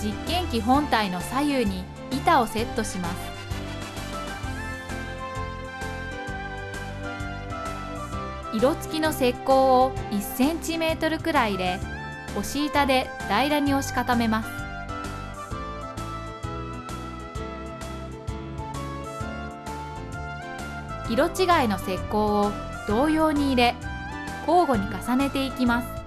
実験機本体の左右に板をセットします。色付きの石膏を 1cm くらい入れ押し板で平らに押し固めます。色違いの石膏を同様に入れ交互に重ねていきます。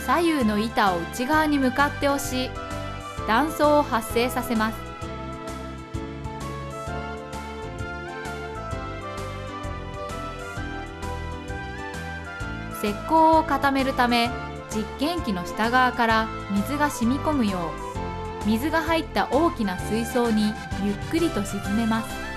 左右の板を内側に向かって押し断層を発生させます。石膏を固めるため実験機の下側から水が染み込むよう水が入った大きな水槽にゆっくりと沈めます。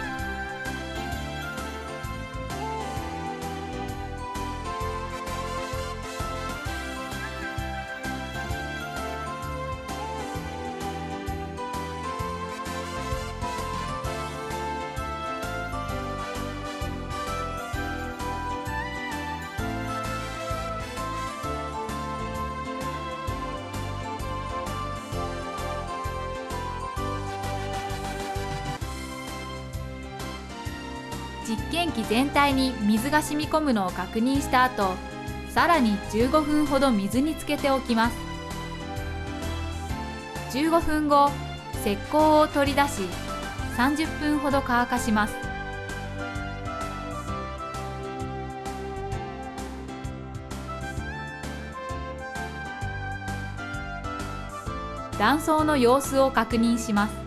実験機全体に水が染み込むのを確認した後さらに15分ほど水につけておきます。15分後石膏を取り出し30分ほど乾かします。断層の様子を確認します。